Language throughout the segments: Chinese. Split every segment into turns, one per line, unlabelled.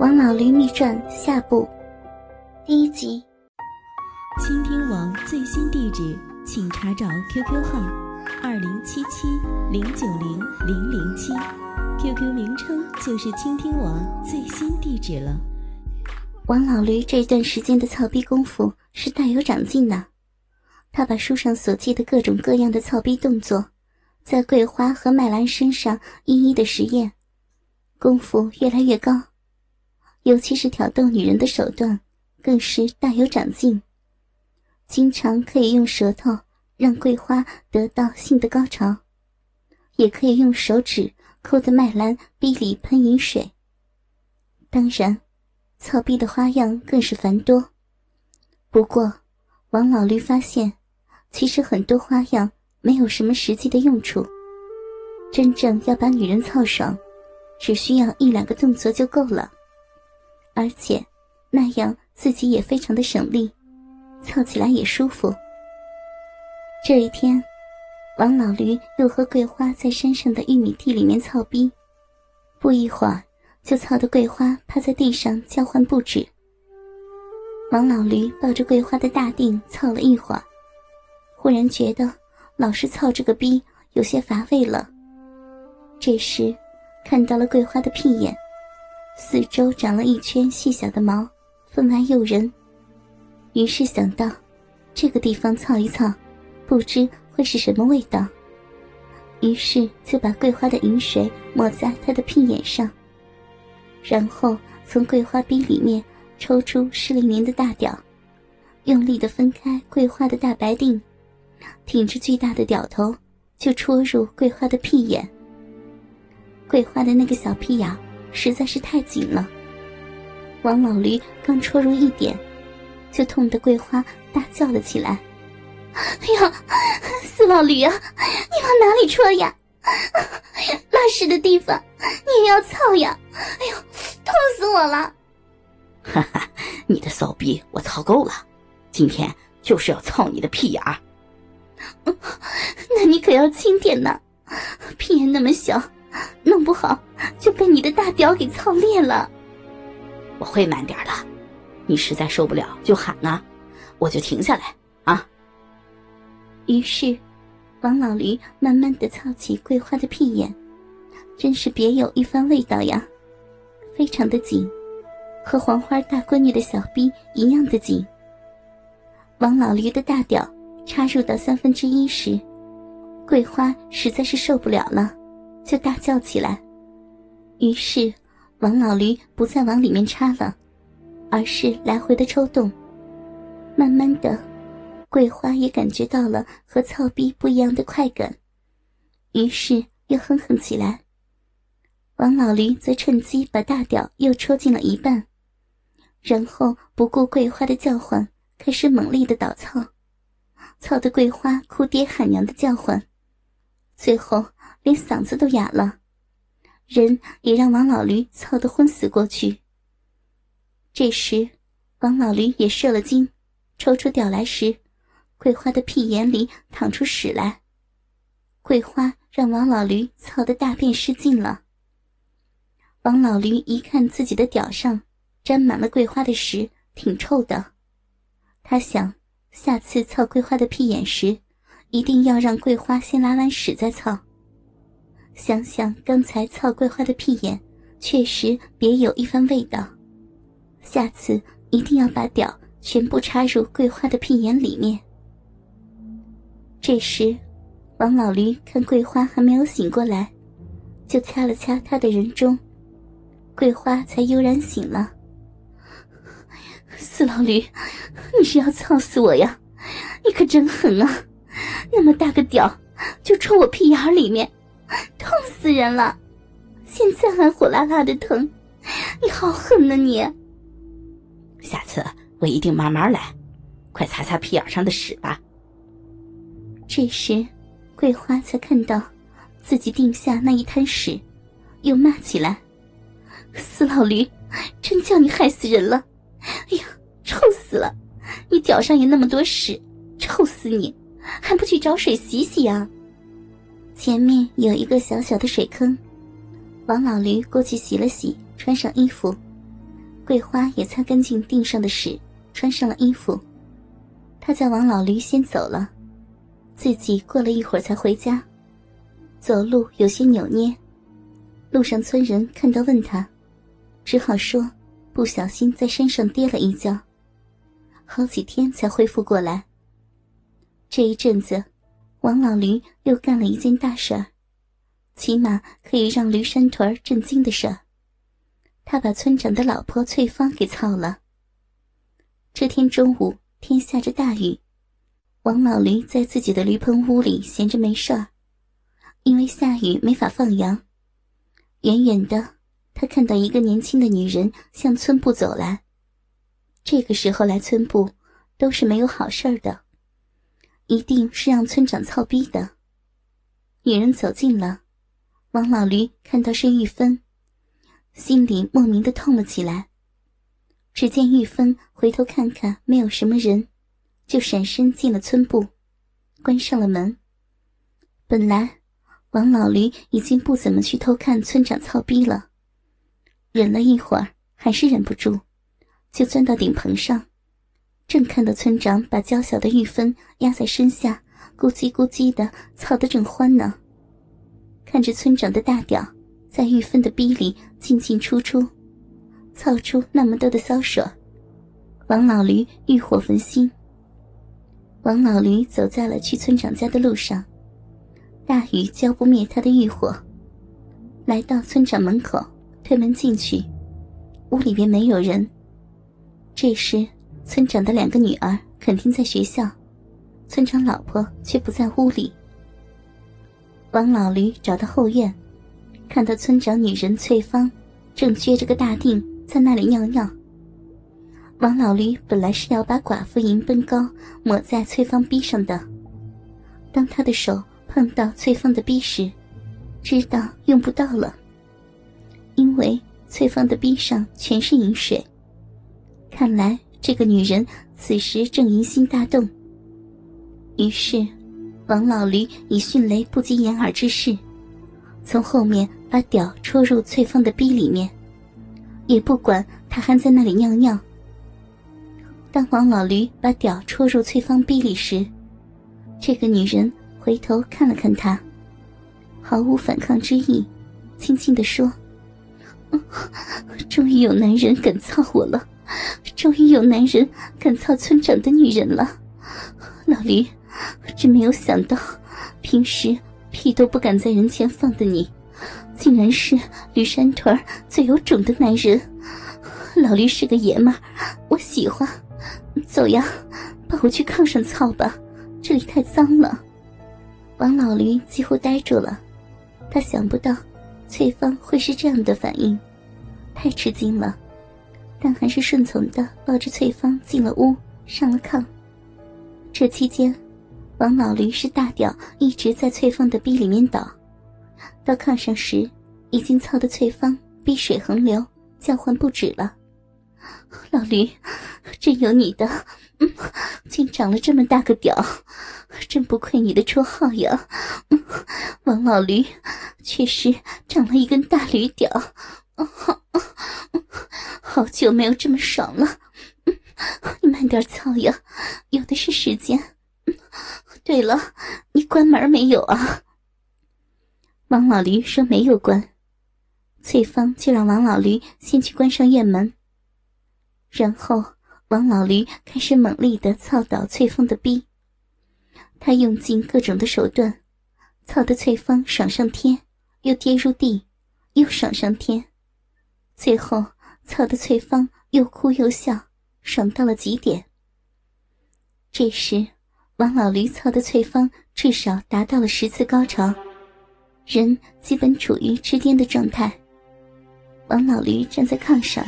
王老驴秘传下部，第一集。
倾听王最新地址，请查找 QQ 号二零七七零九零零零七，QQ 名称就是倾听王最新地址了。
王老驴这段时间的操逼功夫是大有长进的，他把书上所记的各种各样的操逼动作，在桂花和麦兰身上一一的实验，功夫越来越高。尤其是挑逗女人的手段，更是大有长进。经常可以用舌头让桂花得到性的高潮，也可以用手指抠得麦兰逼里喷饮水。当然，操逼的花样更是繁多。不过，王老驴发现，其实很多花样没有什么实际的用处。真正要把女人操爽，只需要一两个动作就够了。而且，那样自己也非常的省力，操起来也舒服。这一天，王老驴又和桂花在山上的玉米地里面操逼，不一会儿就操得桂花趴在地上叫唤不止。王老驴抱着桂花的大腚操了一会儿，忽然觉得老是操这个逼有些乏味了。这时，看到了桂花的屁眼。四周长了一圈细小的毛，分外诱人。于是想到，这个地方操一操，不知会是什么味道。于是就把桂花的饮水抹在他的屁眼上，然后从桂花逼里面抽出湿淋淋的大屌，用力的分开桂花的大白腚，挺着巨大的屌头就戳入桂花的屁眼。桂花的那个小屁眼。实在是太紧了，王老驴刚戳入一点，就痛得桂花大叫了起来：“哎呀，死老驴啊，你往哪里戳呀？拉屎的地方你也要操呀？哎呦，痛死我了！”
哈哈，你的骚逼我操够了，今天就是要操你的屁眼儿。
那你可要轻点呐，屁眼那么小。弄不好就被你的大屌给操裂了。
我会慢点的，你实在受不了就喊啊，我就停下来啊。
于是，王老驴慢慢的操起桂花的屁眼，真是别有一番味道呀，非常的紧，和黄花大闺女的小逼一样的紧。王老驴的大屌插入到三分之一时，桂花实在是受不了了。就大叫起来，于是王老驴不再往里面插了，而是来回的抽动。慢慢的，桂花也感觉到了和操逼不一样的快感，于是又哼哼起来。王老驴则趁机把大屌又抽进了一半，然后不顾桂花的叫唤，开始猛力的倒操，操得桂花哭爹喊娘的叫唤，最后。连嗓子都哑了，人也让王老驴操得昏死过去。这时，王老驴也射了精，抽出屌来时，桂花的屁眼里淌出屎来。桂花让王老驴操得大便失禁了。王老驴一看自己的屌上沾满了桂花的屎，挺臭的，他想下次操桂花的屁眼时，一定要让桂花先拉完屎再操。想想刚才操桂花的屁眼，确实别有一番味道。下次一定要把屌全部插入桂花的屁眼里面。这时，王老驴看桂花还没有醒过来，就掐了掐他的人中，桂花才悠然醒了。死老驴，你是要操死我呀？你可真狠啊！那么大个屌，就戳我屁眼里面。痛死人了！现在还火辣辣的疼，你好狠呐你！
下次我一定慢慢来，快擦擦屁眼上的屎吧。
这时，桂花才看到自己腚下那一滩屎，又骂起来：“死老驴，真叫你害死人了！哎呀，臭死了！你脚上也那么多屎，臭死你！还不去找水洗洗啊？”前面有一个小小的水坑，王老驴过去洗了洗，穿上衣服，桂花也擦干净地上的屎，穿上了衣服。他叫王老驴先走了，自己过了一会儿才回家，走路有些扭捏。路上村人看到问他，只好说不小心在山上跌了一跤，好几天才恢复过来。这一阵子，王老驴又干了一件大事儿，起码可以让驴山屯震惊的事儿。他把村长的老婆翠芳给操了。这天中午，天下着大雨，王老驴在自己的驴棚屋里闲着没事儿，因为下雨没法放羊。远远的，他看到一个年轻的女人向村部走来。这个时候来村部，都是没有好事儿的，一定是让村长操逼的。女人走近了，王老驴看到是玉芬。心里莫名的痛了起来。只见玉芬回头看看，没有什么人，就闪身进了村部，关上了门。本来王老驴已经不怎么去偷看村长操逼了，忍了一会儿，还是忍不住，就钻到顶棚上，正看到村长把娇小的玉芬压在身下，咕叽咕叽的操得正欢呢。看着村长的大屌。在玉芬的逼里进进出出，操出那么多的骚水，王老驴欲火焚心。王老驴走在了去村长家的路上，大雨浇不灭他的欲火。来到村长门口，推门进去，屋里边没有人。这时，村长的两个女儿肯定在学校，村长老婆却不在屋里。王老驴找到后院。看到村长女人翠芳，正撅着个大腚在那里尿尿。王老驴本来是要把寡妇银奔膏抹在翠芳逼上的，当他的手碰到翠芳的逼时，知道用不到了，因为翠芳的逼上全是银水。看来这个女人此时正淫心大动。于是，王老驴以迅雷不及掩耳之势。从后面把屌戳入翠芳的逼里面，也不管她还在那里尿尿。当王老驴把屌戳入翠芳逼里时，这个女人回头看了看他，毫无反抗之意，轻轻地说：“终于有男人敢操我了，终于有男人敢操村长的女人了。老驴，真没有想到，平时……”屁都不敢在人前放的你，竟然是驴山屯最有种的男人。老驴是个爷们儿，我喜欢。走呀，抱我去炕上操吧，这里太脏了。王老驴几乎呆住了，他想不到翠芳会是这样的反应，太吃惊了，但还是顺从的抱着翠芳进了屋，上了炕。这期间。王老驴是大屌，一直在翠芳的逼里面倒。到炕上时，已经操得翠芳逼水横流，叫唤不止了。老驴，真有你的，竟长了这么大个屌，真不愧你的绰号呀。王老驴，确实长了一根大驴屌，好久没有这么爽了。你 慢点操呀，有的是时间。对了，你关门没有啊？王老驴说没有关，翠芳就让王老驴先去关上院门。然后王老驴开始猛力的操倒翠芳的逼，他用尽各种的手段，操得翠芳爽上天，又跌入地，又爽上天，最后操的翠芳又哭又笑，爽到了极点。这时。王老驴操的翠芳至少达到了十次高潮，人基本处于痴癫的状态。王老驴站在炕上，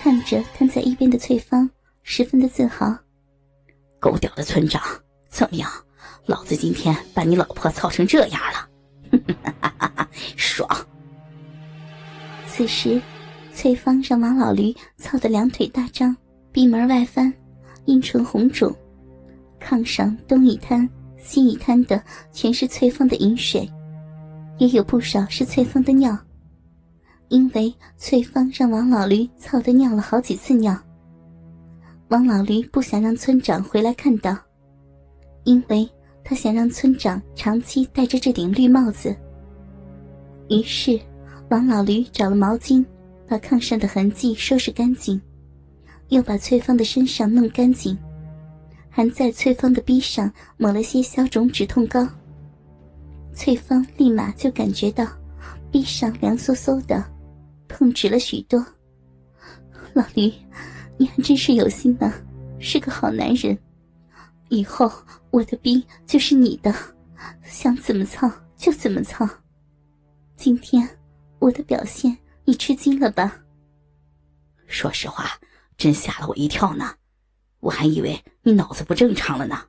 看着瘫在一边的翠芳，十分的自豪。
狗屌的村长，怎么样？老子今天把你老婆操成这样了，爽！
此时，翠芳让王老驴操得两腿大张，闭门外翻，阴唇红肿。炕上东一滩西一滩的，全是翠芳的饮水，也有不少是翠芳的尿。因为翠芳让王老驴操的尿了好几次尿。王老驴不想让村长回来看到，因为他想让村长长期戴着这顶绿帽子。于是，王老驴找了毛巾，把炕上的痕迹收拾干净，又把翠芳的身上弄干净，还在翠芳的臂上抹了些消肿止痛膏。翠芳立马就感觉到臂上凉飕飕的，痛直了许多。老驴。你还真是有心呢，是个好男人。以后我的逼就是你的，想怎么操就怎么操。今天我的表现你吃惊了吧？
说实话，真吓了我一跳呢，我还以为你脑子不正常了呢。